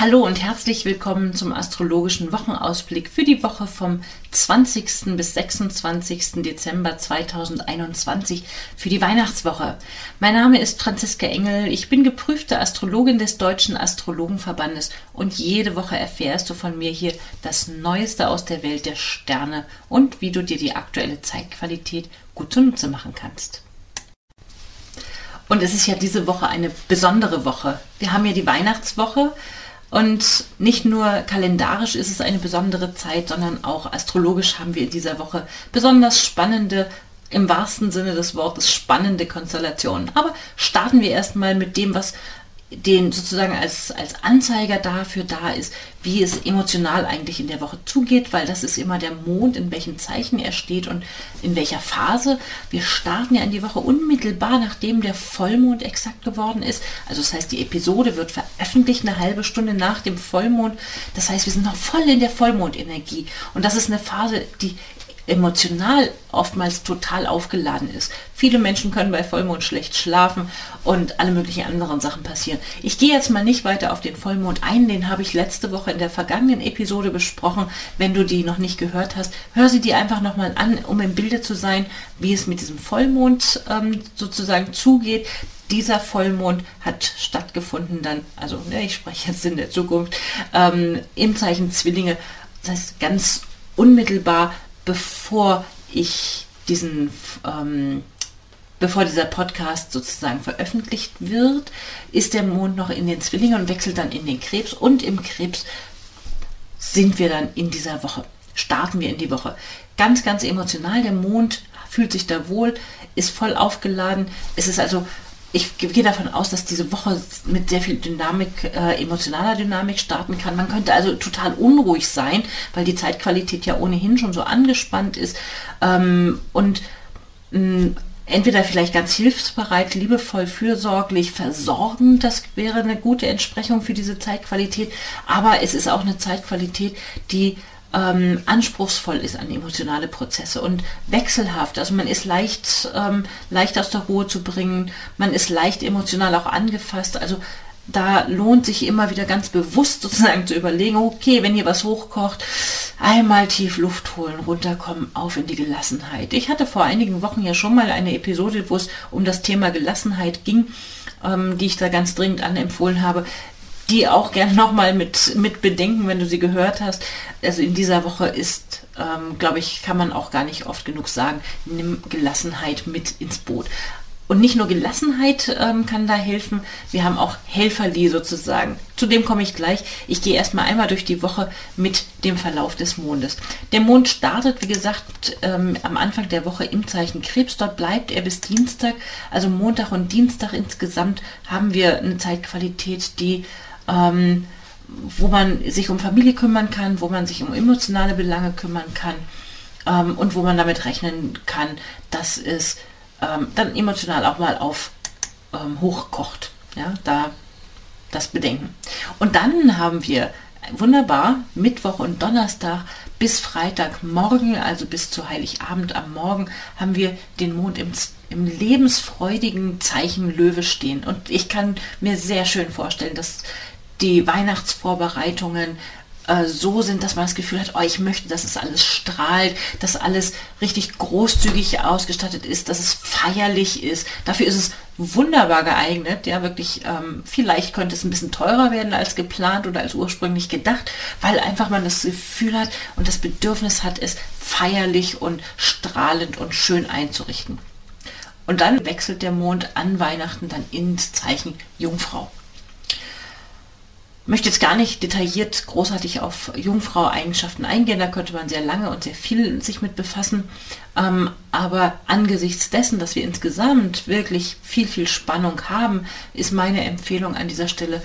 Hallo und herzlich willkommen zum astrologischen Wochenausblick für die Woche vom 20. bis 26. Dezember 2021 für die Weihnachtswoche. Mein Name ist Franziska Engel, ich bin geprüfte Astrologin des Deutschen Astrologenverbandes und jede Woche erfährst du von mir hier das Neueste aus der Welt der Sterne und wie du dir die aktuelle Zeitqualität gut zunutze machen kannst. Und es ist ja diese Woche eine besondere Woche. Wir haben ja die Weihnachtswoche und nicht nur kalendarisch ist es eine besondere Zeit, sondern auch astrologisch haben wir in dieser Woche besonders spannende, im wahrsten Sinne des Wortes spannende Konstellationen. Aber starten wir erstmal mit dem, was den sozusagen als, als Anzeiger dafür da ist, wie es emotional eigentlich in der Woche zugeht, weil das ist immer der Mond, in welchem Zeichen er steht und in welcher Phase. Wir starten ja in die Woche unmittelbar, nachdem der Vollmond exakt geworden ist. Also das heißt, die Episode wird veröffentlicht eine halbe Stunde nach dem Vollmond. Das heißt, wir sind noch voll in der Vollmondenergie. Und das ist eine Phase, die emotional oftmals total aufgeladen ist. Viele Menschen können bei Vollmond schlecht schlafen und alle möglichen anderen Sachen passieren. Ich gehe jetzt mal nicht weiter auf den Vollmond ein, den habe ich letzte Woche in der vergangenen Episode besprochen. Wenn du die noch nicht gehört hast, hör sie dir einfach nochmal an, um im Bilde zu sein, wie es mit diesem Vollmond ähm, sozusagen zugeht dieser Vollmond hat stattgefunden dann, also ne, ich spreche jetzt in der Zukunft, ähm, im Zeichen Zwillinge. Das heißt, ganz unmittelbar bevor ich diesen, ähm, bevor dieser Podcast sozusagen veröffentlicht wird, ist der Mond noch in den Zwillingen und wechselt dann in den Krebs und im Krebs sind wir dann in dieser Woche, starten wir in die Woche. Ganz, ganz emotional, der Mond fühlt sich da wohl, ist voll aufgeladen. Es ist also ich gehe davon aus, dass diese Woche mit sehr viel Dynamik, äh, emotionaler Dynamik starten kann. Man könnte also total unruhig sein, weil die Zeitqualität ja ohnehin schon so angespannt ist. Ähm, und mh, entweder vielleicht ganz hilfsbereit, liebevoll, fürsorglich, versorgend, das wäre eine gute Entsprechung für diese Zeitqualität. Aber es ist auch eine Zeitqualität, die ähm, anspruchsvoll ist an emotionale Prozesse und wechselhaft. Also man ist leicht, ähm, leicht aus der Ruhe zu bringen, man ist leicht emotional auch angefasst. Also da lohnt sich immer wieder ganz bewusst sozusagen zu überlegen, okay, wenn hier was hochkocht, einmal tief Luft holen, runterkommen, auf in die Gelassenheit. Ich hatte vor einigen Wochen ja schon mal eine Episode, wo es um das Thema Gelassenheit ging, ähm, die ich da ganz dringend anempfohlen habe die auch gerne nochmal mit, mit bedenken, wenn du sie gehört hast. Also in dieser Woche ist, ähm, glaube ich, kann man auch gar nicht oft genug sagen, nimm Gelassenheit mit ins Boot. Und nicht nur Gelassenheit ähm, kann da helfen, wir haben auch Helferli sozusagen. Zu dem komme ich gleich. Ich gehe erstmal einmal durch die Woche mit dem Verlauf des Mondes. Der Mond startet, wie gesagt, ähm, am Anfang der Woche im Zeichen Krebs. Dort bleibt er bis Dienstag. Also Montag und Dienstag insgesamt haben wir eine Zeitqualität, die ähm, wo man sich um Familie kümmern kann, wo man sich um emotionale Belange kümmern kann ähm, und wo man damit rechnen kann, dass es ähm, dann emotional auch mal auf ähm, hochkocht. Ja, da das bedenken. Und dann haben wir wunderbar Mittwoch und Donnerstag bis Freitagmorgen, also bis zu Heiligabend am Morgen, haben wir den Mond im, im lebensfreudigen Zeichen Löwe stehen. Und ich kann mir sehr schön vorstellen, dass die Weihnachtsvorbereitungen äh, so sind, dass man das Gefühl hat, oh, ich möchte, dass es alles strahlt, dass alles richtig großzügig ausgestattet ist, dass es feierlich ist. Dafür ist es wunderbar geeignet. Ja, wirklich, ähm, vielleicht könnte es ein bisschen teurer werden als geplant oder als ursprünglich gedacht, weil einfach man das Gefühl hat und das Bedürfnis hat, es feierlich und strahlend und schön einzurichten. Und dann wechselt der Mond an Weihnachten dann ins Zeichen Jungfrau möchte jetzt gar nicht detailliert großartig auf Jungfrau-Eigenschaften eingehen, da könnte man sehr lange und sehr viel sich mit befassen. Ähm, aber angesichts dessen, dass wir insgesamt wirklich viel, viel Spannung haben, ist meine Empfehlung an dieser Stelle,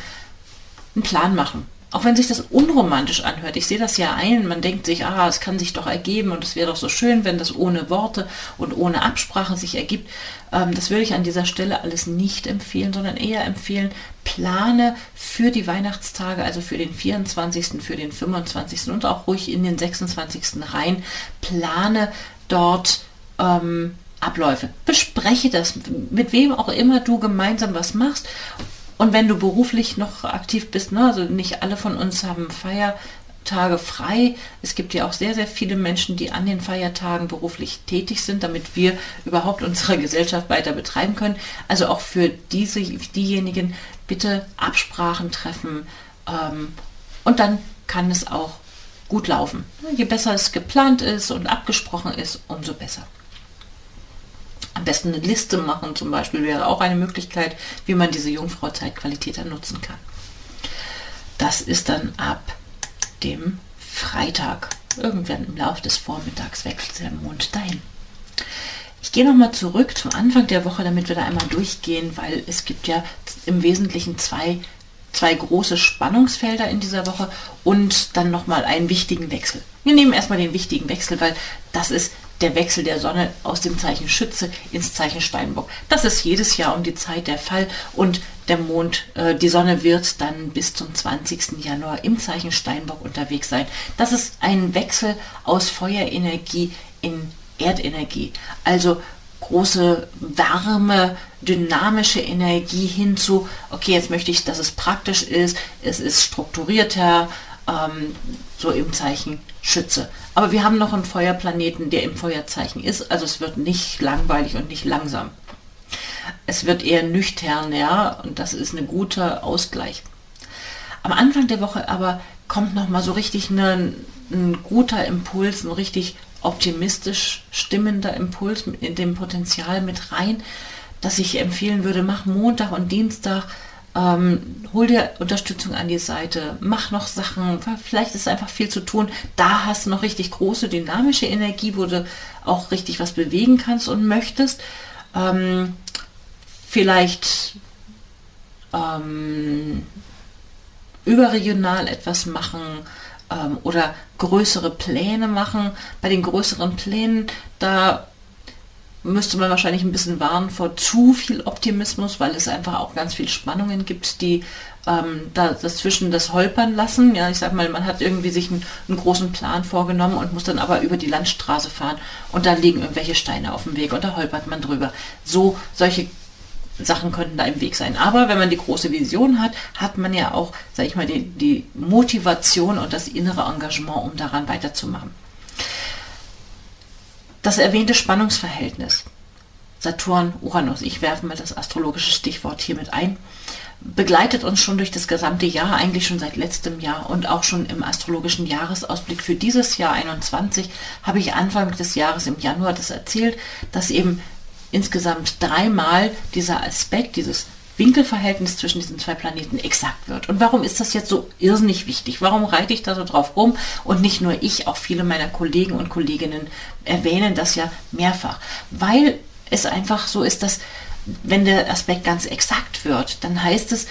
einen Plan machen auch wenn sich das unromantisch anhört, ich sehe das ja ein, man denkt sich, ah, es kann sich doch ergeben und es wäre doch so schön, wenn das ohne Worte und ohne Absprache sich ergibt. Ähm, das würde ich an dieser Stelle alles nicht empfehlen, sondern eher empfehlen, plane für die Weihnachtstage, also für den 24., für den 25. und auch ruhig in den 26. rein, plane dort ähm, Abläufe. Bespreche das, mit wem auch immer du gemeinsam was machst Und wenn du beruflich noch aktiv bist, ne, also nicht alle von uns haben Feiertage frei. Es gibt ja auch sehr, sehr viele Menschen, die an den Feiertagen beruflich tätig sind, damit wir überhaupt unsere Gesellschaft weiter betreiben können. Also auch für diese, diejenigen bitte Absprachen treffen ähm, und dann kann es auch gut laufen. Je besser es geplant ist und abgesprochen ist, umso besser. Am besten eine Liste machen zum Beispiel wäre auch eine Möglichkeit, wie man diese Jungfrau-Zeitqualität dann nutzen kann. Das ist dann ab dem Freitag. Irgendwann im Laufe des Vormittags wechselt der Mond dahin. Ich gehe nochmal zurück zum Anfang der Woche, damit wir da einmal durchgehen, weil es gibt ja im Wesentlichen zwei zwei große Spannungsfelder in dieser Woche und dann nochmal einen wichtigen Wechsel. Wir nehmen erstmal den wichtigen Wechsel, weil das ist der Wechsel der Sonne aus dem Zeichen Schütze ins Zeichen Steinbock. Das ist jedes Jahr um die Zeit der Fall und der Mond, äh, die Sonne wird dann bis zum 20. Januar im Zeichen Steinbock unterwegs sein. Das ist ein Wechsel aus Feuerenergie in Erdenergie. Also große Wärme, dynamische Energie hinzu, okay, jetzt möchte ich, dass es praktisch ist, es ist strukturierter, ähm, so im Zeichen Schütze. Aber wir haben noch einen Feuerplaneten, der im Feuerzeichen ist, also es wird nicht langweilig und nicht langsam. Es wird eher nüchterner und das ist ein guter Ausgleich. Am Anfang der Woche aber kommt noch mal so richtig eine, ein guter Impuls, ein richtig optimistisch stimmender Impuls in dem Potenzial mit rein, dass ich empfehlen würde, mach Montag und Dienstag, ähm, hol dir Unterstützung an die Seite, mach noch Sachen, vielleicht ist einfach viel zu tun. Da hast du noch richtig große dynamische Energie, wo du auch richtig was bewegen kannst und möchtest. Ähm, vielleicht ähm, überregional etwas machen, ähm, oder größere Pläne machen. Bei den größeren Plänen, da müsste man wahrscheinlich ein bisschen warnen vor zu viel Optimismus, weil es einfach auch ganz viel Spannungen gibt, die ähm, da dazwischen das holpern lassen. Ja, ich sag mal, man hat irgendwie sich einen, einen, großen Plan vorgenommen und muss dann aber über die Landstraße fahren und da liegen irgendwelche Steine auf dem Weg und da holpert man drüber. So solche Sachen könnten da im Weg sein. Aber wenn man die große Vision hat, hat man ja auch, sag ich mal, die, die Motivation und das innere Engagement, um daran weiterzumachen. Das erwähnte Spannungsverhältnis. Saturn, Uranus, ich werfe mal das astrologische Stichwort hier mit ein, begleitet uns schon durch das gesamte Jahr, eigentlich schon seit letztem Jahr und auch schon im astrologischen Jahresausblick für dieses Jahr 21 habe ich Anfang des Jahres im Januar das erzählt, dass eben insgesamt dreimal dieser Aspekt, dieses Winkelverhältnis zwischen diesen zwei Planeten exakt wird. Und warum ist das jetzt so irrsinnig wichtig? Warum reite ich da so drauf rum? Und nicht nur ich, auch viele meiner Kollegen und Kolleginnen erwähnen das ja mehrfach. Weil es einfach so ist, dass wenn der Aspekt ganz exakt wird, dann heißt es,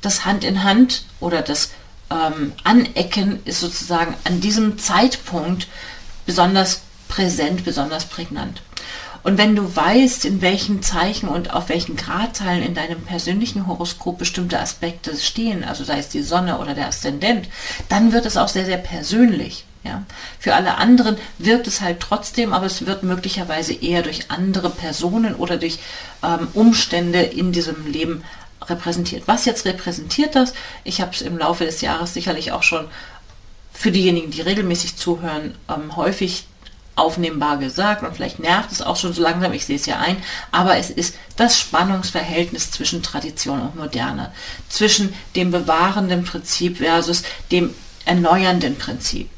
das Hand in Hand oder das ähm, Anecken ist sozusagen an diesem Zeitpunkt besonders präsent, besonders prägnant. Und wenn du weißt, in welchen Zeichen und auf welchen Gradzahlen in deinem persönlichen Horoskop bestimmte Aspekte stehen, also sei es die Sonne oder der Aszendent, dann wird es auch sehr, sehr persönlich. Ja. Für alle anderen wirkt es halt trotzdem, aber es wird möglicherweise eher durch andere Personen oder durch ähm, Umstände in diesem Leben repräsentiert. Was jetzt repräsentiert das? Ich habe es im Laufe des Jahres sicherlich auch schon für diejenigen, die regelmäßig zuhören, ähm, häufig aufnehmbar gesagt und vielleicht nervt es auch schon so langsam, ich sehe es ja ein, aber es ist das Spannungsverhältnis zwischen Tradition und Moderne, zwischen dem bewahrenden Prinzip versus dem erneuernden Prinzip.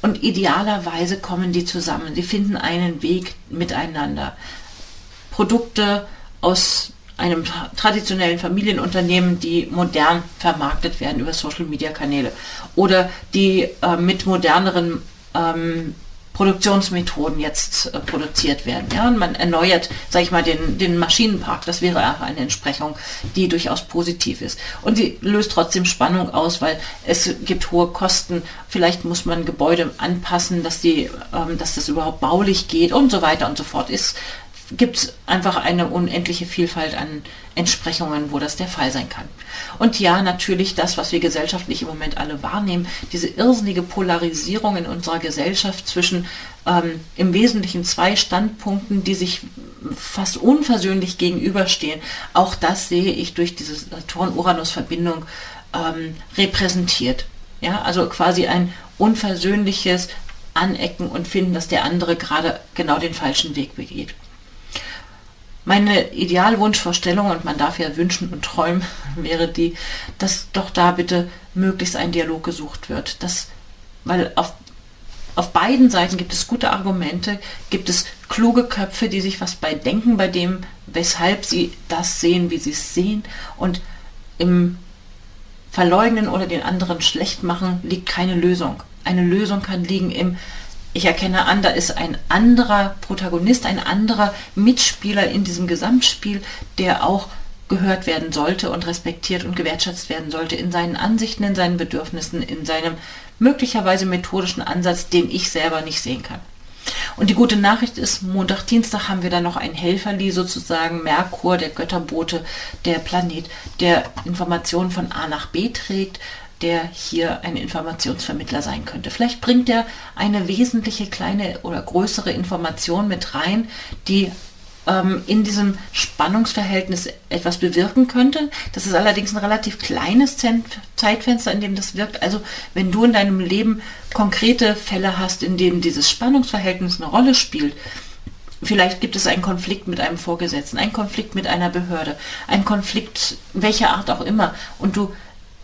Und idealerweise kommen die zusammen, sie finden einen Weg miteinander. Produkte aus einem traditionellen Familienunternehmen, die modern vermarktet werden über Social-Media-Kanäle oder die äh, mit moderneren ähm, Produktionsmethoden jetzt äh, produziert werden. Ja, und man erneuert, sage ich mal, den, den Maschinenpark. Das wäre auch eine Entsprechung, die durchaus positiv ist. Und sie löst trotzdem Spannung aus, weil es gibt hohe Kosten. Vielleicht muss man Gebäude anpassen, dass die, ähm, dass das überhaupt baulich geht und so weiter und so fort. Ist gibt es einfach eine unendliche Vielfalt an Entsprechungen, wo das der Fall sein kann. Und ja, natürlich das, was wir gesellschaftlich im Moment alle wahrnehmen, diese irrsinnige Polarisierung in unserer Gesellschaft zwischen ähm, im Wesentlichen zwei Standpunkten, die sich fast unversöhnlich gegenüberstehen. Auch das sehe ich durch diese Saturn-Uranus-Verbindung ähm, repräsentiert. Ja, also quasi ein unversöhnliches Anecken und finden, dass der andere gerade genau den falschen Weg begeht. Meine Idealwunschvorstellung, und man darf ja wünschen und träumen, wäre die, dass doch da bitte möglichst ein Dialog gesucht wird. Dass, weil auf, auf beiden Seiten gibt es gute Argumente, gibt es kluge Köpfe, die sich was bei denken, bei dem, weshalb sie das sehen, wie sie es sehen. Und im Verleugnen oder den anderen schlecht machen liegt keine Lösung. Eine Lösung kann liegen im ich erkenne an, da ist ein anderer Protagonist, ein anderer Mitspieler in diesem Gesamtspiel, der auch gehört werden sollte und respektiert und gewertschätzt werden sollte in seinen Ansichten, in seinen Bedürfnissen, in seinem möglicherweise methodischen Ansatz, den ich selber nicht sehen kann. Und die gute Nachricht ist, Montag, Dienstag haben wir dann noch ein Helferli, sozusagen Merkur, der Götterbote, der Planet, der Informationen von A nach B trägt, der hier ein Informationsvermittler sein könnte. Vielleicht bringt er eine wesentliche kleine oder größere Information mit rein, die ähm, in diesem Spannungsverhältnis etwas bewirken könnte. Das ist allerdings ein relativ kleines Zeitfenster, in dem das wirkt. Also wenn du in deinem Leben konkrete Fälle hast, in denen dieses Spannungsverhältnis eine Rolle spielt, Vielleicht gibt es einen Konflikt mit einem Vorgesetzten, einen Konflikt mit einer Behörde, einen Konflikt welcher Art auch immer. Und du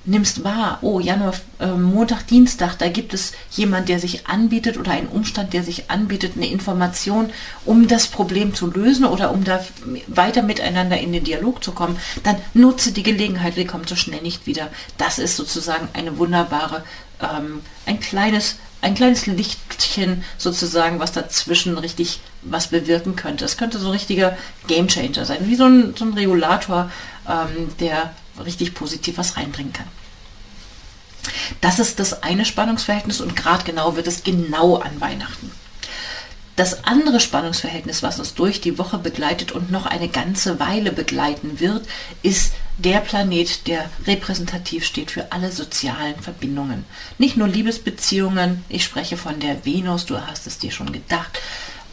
nimmst wahr, oh, Januar, äh, Montag, Dienstag, da gibt es jemand, der sich anbietet oder einen Umstand, der sich anbietet, eine Information, um das Problem zu lösen oder um da weiter miteinander in den Dialog zu kommen, dann nutze die Gelegenheit, wir kommen so schnell nicht wieder. Das ist sozusagen eine wunderbare, ähm, ein kleines ein kleines Lichtchen sozusagen, was dazwischen richtig was bewirken könnte. Es könnte so ein richtiger Gamechanger sein, wie so ein, so ein Regulator, ähm, der richtig positiv was reinbringen kann. Das ist das eine Spannungsverhältnis und gerade genau wird es genau an Weihnachten. Das andere Spannungsverhältnis, was uns durch die Woche begleitet und noch eine ganze Weile begleiten wird, ist der Planet, der repräsentativ steht für alle sozialen Verbindungen. Nicht nur Liebesbeziehungen, ich spreche von der Venus, du hast es dir schon gedacht.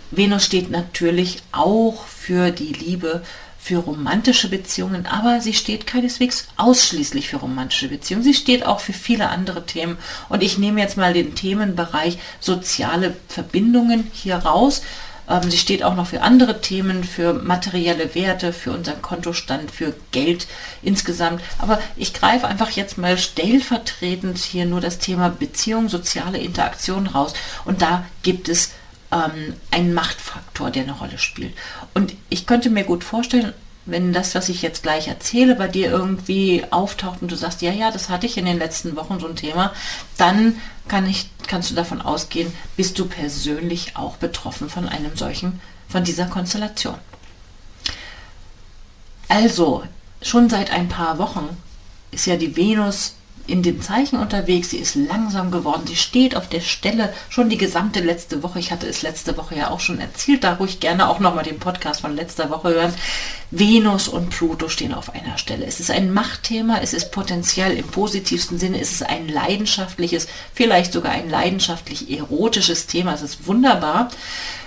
Venus steht natürlich auch für die Liebe, für romantische Beziehungen, aber sie steht keineswegs ausschließlich für romantische Beziehungen. Sie steht auch für viele andere Themen. Und ich nehme jetzt mal den Themenbereich soziale Verbindungen hier raus. Ähm, sie steht auch noch für andere Themen, für materielle Werte, für unseren Kontostand, für Geld insgesamt. Aber ich greife einfach jetzt mal stellvertretend hier nur das Thema Beziehung, soziale Interaktion raus. Und da gibt es ähm, ein Machtfaktor, der eine Rolle spielt. Und ich könnte mir gut vorstellen, wenn das, was ich jetzt gleich erzähle, bei dir irgendwie auftaucht und du sagst, ja, ja, das hatte ich in den letzten Wochen so ein Thema, dann kann ich, kannst du davon ausgehen, bist du persönlich auch betroffen von einem solchen, von dieser Konstellation. Also, schon seit ein paar Wochen ist ja die Venus in dem Zeichen unterwegs. Sie ist langsam geworden. Sie steht auf der Stelle schon die gesamte letzte Woche. Ich hatte es letzte Woche ja auch schon erzählt. Da ruhig gerne auch nochmal den Podcast von letzter Woche hören. Venus und Pluto stehen auf einer Stelle. Es ist ein Machtthema. Es ist potenziell im positivsten Sinne. Es ist ein leidenschaftliches, vielleicht sogar ein leidenschaftlich erotisches Thema. Es ist wunderbar.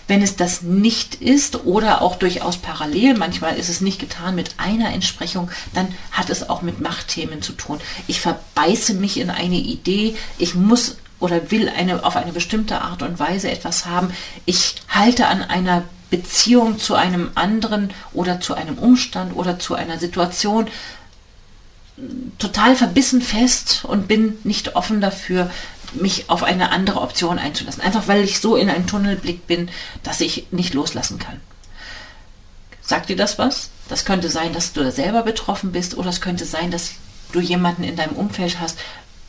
Wenn es das nicht ist oder auch durchaus parallel, manchmal ist es nicht getan mit einer Entsprechung, dann hat es auch mit Machtthemen zu tun. Ich verbeiße mich in eine Idee, ich muss oder will eine, auf eine bestimmte Art und Weise etwas haben. Ich halte an einer Beziehung zu einem anderen oder zu einem Umstand oder zu einer Situation total verbissen fest und bin nicht offen dafür, mich auf eine andere Option einzulassen. Einfach weil ich so in einem Tunnelblick bin, dass ich nicht loslassen kann. Sagt dir das was? Das könnte sein, dass du selber betroffen bist oder es könnte sein, dass du jemanden in deinem Umfeld hast,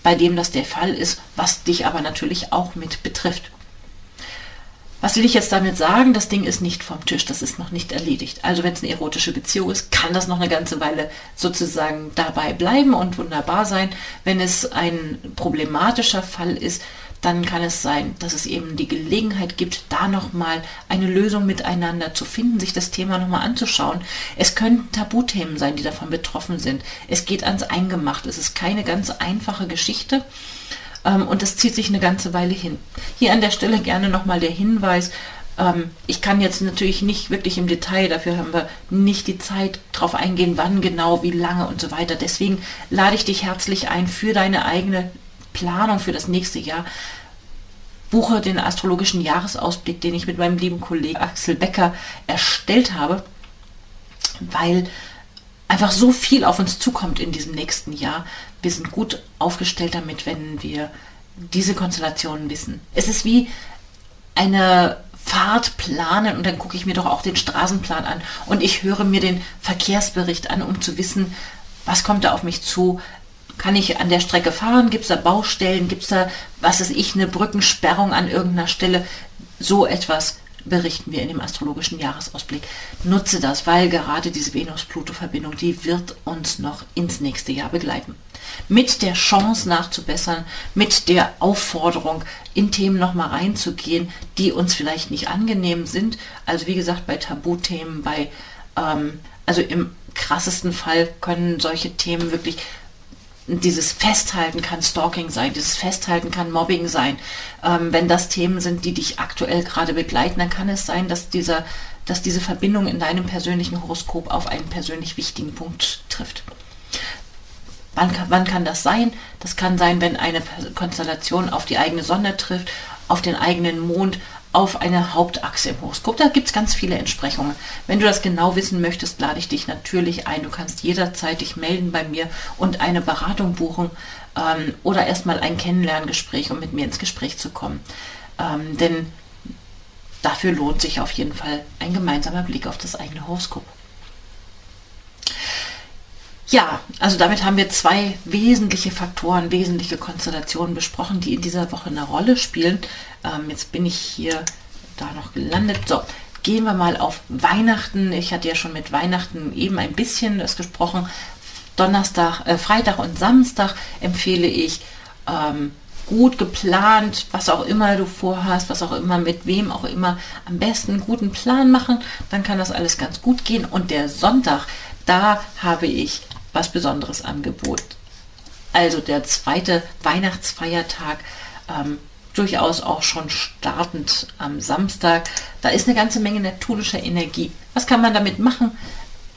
bei dem das der Fall ist, was dich aber natürlich auch mit betrifft. Was will ich jetzt damit sagen? Das Ding ist nicht vom Tisch, das ist noch nicht erledigt. Also wenn es eine erotische Beziehung ist, kann das noch eine ganze Weile sozusagen dabei bleiben und wunderbar sein. Wenn es ein problematischer Fall ist, dann kann es sein, dass es eben die Gelegenheit gibt, da nochmal eine Lösung miteinander zu finden, sich das Thema nochmal anzuschauen. Es können Tabuthemen sein, die davon betroffen sind. Es geht ans Eingemacht. Es ist keine ganz einfache Geschichte. Ähm, und das zieht sich eine ganze Weile hin. Hier an der Stelle gerne nochmal der Hinweis, Ähm, ich kann jetzt natürlich nicht wirklich im Detail, dafür haben wir nicht die Zeit drauf eingehen, wann genau, wie lange und so weiter. Deswegen lade ich dich herzlich ein für deine eigene Planung für das nächste Jahr. Buche den astrologischen Jahresausblick, den ich mit meinem lieben Kollegen Axel Becker erstellt habe, weil einfach so viel auf uns zukommt in diesem nächsten Jahr. Wir sind gut aufgestellt damit, wenn wir diese Konstellationen wissen. Es ist wie eine Fahrt planen und dann gucke ich mir doch auch den Straßenplan an und ich höre mir den Verkehrsbericht an, um zu wissen, was kommt da auf mich zu. Kann ich an der Strecke fahren? Gibt es da Baustellen? Gibt es da, was weiß ich, eine Brückensperrung an irgendeiner Stelle? So etwas berichten wir in dem astrologischen Jahresausblick. Nutze das, weil gerade diese Venus-Pluto-Verbindung, die wird uns noch ins nächste Jahr begleiten. Mit der Chance nachzubessern, mit der Aufforderung, in Themen nochmal reinzugehen, die uns vielleicht nicht angenehm sind. Also wie gesagt, bei Tabuthemen, bei, ähm, also im krassesten Fall können solche Themen wirklich dieses Festhalten kann Stalking sein, dieses Festhalten kann Mobbing sein. Ähm, wenn das Themen sind, die dich aktuell gerade begleiten, dann kann es sein, dass dieser, dass diese Verbindung in deinem persönlichen Horoskop auf einen persönlich wichtigen Punkt trifft. Wann kann, wann kann das sein? Das kann sein, wenn eine Konstellation auf die eigene Sonne trifft, auf den eigenen Mond, auf eine Hauptachse im Horoskop. Da gibt es ganz viele Entsprechungen. Wenn du das genau wissen möchtest, lade ich dich natürlich ein. Du kannst jederzeit dich melden bei mir und eine Beratung buchen ähm, oder erstmal ein Kennenlerngespräch, um mit mir ins Gespräch zu kommen. Ähm, denn dafür lohnt sich auf jeden Fall ein gemeinsamer Blick auf das eigene Horoskop. Ja, also damit haben wir zwei wesentliche Faktoren, wesentliche Konstellationen besprochen, die in dieser Woche eine Rolle spielen. Ähm, jetzt bin ich hier da noch gelandet. So, gehen wir mal auf Weihnachten. Ich hatte ja schon mit Weihnachten eben ein bisschen das gesprochen. Donnerstag, äh, Freitag und Samstag empfehle ich ähm, gut geplant, was auch immer du vorhast, was auch immer, mit wem auch immer, am besten einen guten Plan machen. Dann kann das alles ganz gut gehen. Und der Sonntag, da habe ich was Besonderes Angebot. Also der zweite Weihnachtsfeiertag, ähm, durchaus auch schon startend am Samstag. Da ist eine ganze Menge neptunischer Energie. Was kann man damit machen?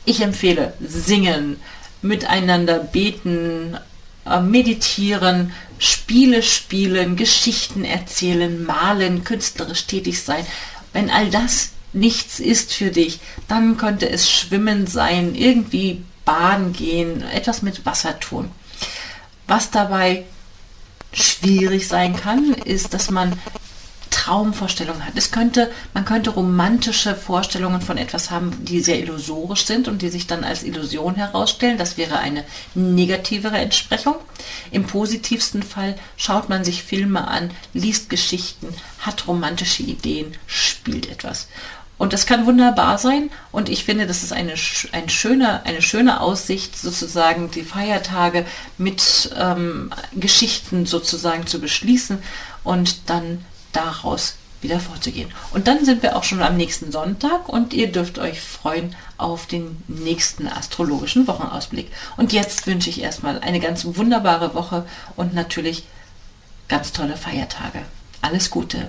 Ich empfehle singen, miteinander beten, äh, meditieren, Spiele spielen, Geschichten erzählen, malen, künstlerisch tätig sein. Wenn all das nichts ist für dich, dann könnte es Schwimmen sein, irgendwie baden gehen, etwas mit Wasser tun. Was dabei schwierig sein kann, ist, dass man Traumvorstellungen hat. Es könnte, man könnte romantische Vorstellungen von etwas haben, die sehr illusorisch sind und die sich dann als Illusion herausstellen. Das wäre eine negativere Entsprechung. Im positivsten Fall schaut man sich Filme an, liest Geschichten, hat romantische Ideen, spielt etwas. Und das kann wunderbar sein. Und ich finde, das ist eine, ein schöne, eine schöne Aussicht, sozusagen die Feiertage mit ähm, Geschichten sozusagen zu beschließen und dann daraus wieder vorzugehen. Und dann sind wir auch schon am nächsten Sonntag und ihr dürft euch freuen auf den nächsten astrologischen Wochenausblick. Und jetzt wünsche ich erstmal eine ganz wunderbare Woche und natürlich ganz tolle Feiertage. Alles Gute.